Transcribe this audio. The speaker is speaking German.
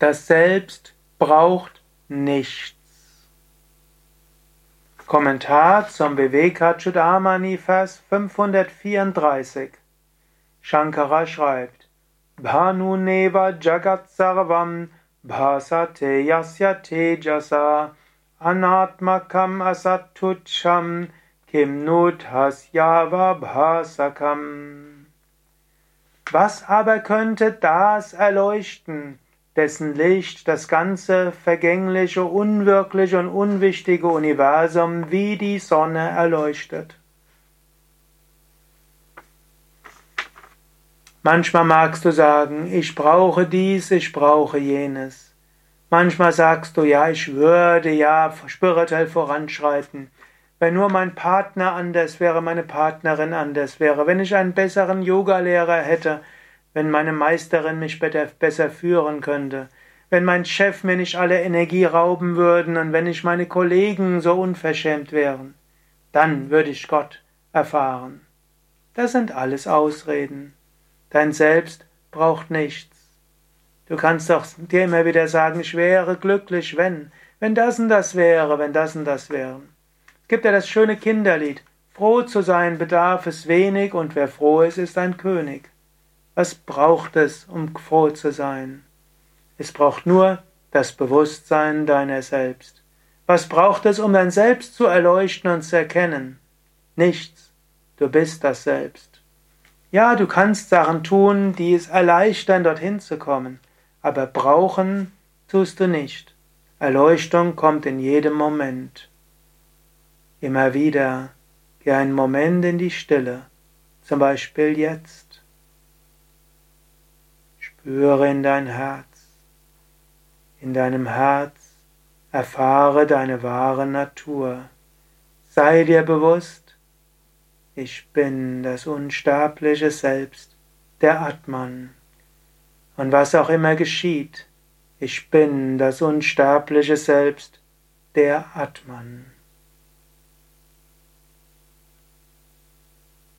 Das Selbst braucht nichts. Kommentar zum Vivekachudamani, Vers 534. Shankara schreibt, Bhanu neva jagat sarvam bhasate yasya tejasa anatmakam asatucham kim nudhasyava bhasakam. Was aber könnte das erleuchten, dessen Licht das ganze vergängliche, unwirkliche und unwichtige Universum wie die Sonne erleuchtet. Manchmal magst du sagen, ich brauche dies, ich brauche jenes. Manchmal sagst du, ja, ich würde ja spirituell voranschreiten. Wenn nur mein Partner anders wäre, meine Partnerin anders wäre, wenn ich einen besseren Yogalehrer hätte, wenn meine Meisterin mich besser führen könnte, wenn mein Chef mir nicht alle Energie rauben würden und wenn nicht meine Kollegen so unverschämt wären, dann würde ich Gott erfahren. Das sind alles Ausreden. Dein Selbst braucht nichts. Du kannst doch dir immer wieder sagen, ich wäre glücklich, wenn, wenn das und das wäre, wenn das und das wäre. Es gibt ja das schöne Kinderlied, froh zu sein bedarf es wenig und wer froh ist, ist ein König. Was braucht es, um froh zu sein? Es braucht nur das Bewusstsein deiner selbst. Was braucht es, um dein Selbst zu erleuchten und zu erkennen? Nichts. Du bist das Selbst. Ja, du kannst Sachen tun, die es erleichtern, dorthin zu kommen, aber brauchen tust du nicht. Erleuchtung kommt in jedem Moment. Immer wieder geh einen Moment in die Stille, zum Beispiel jetzt. Spüre in dein Herz. In deinem Herz erfahre deine wahre Natur. Sei dir bewusst, ich bin das unsterbliche Selbst, der Atman. Und was auch immer geschieht, ich bin das unsterbliche Selbst, der Atman.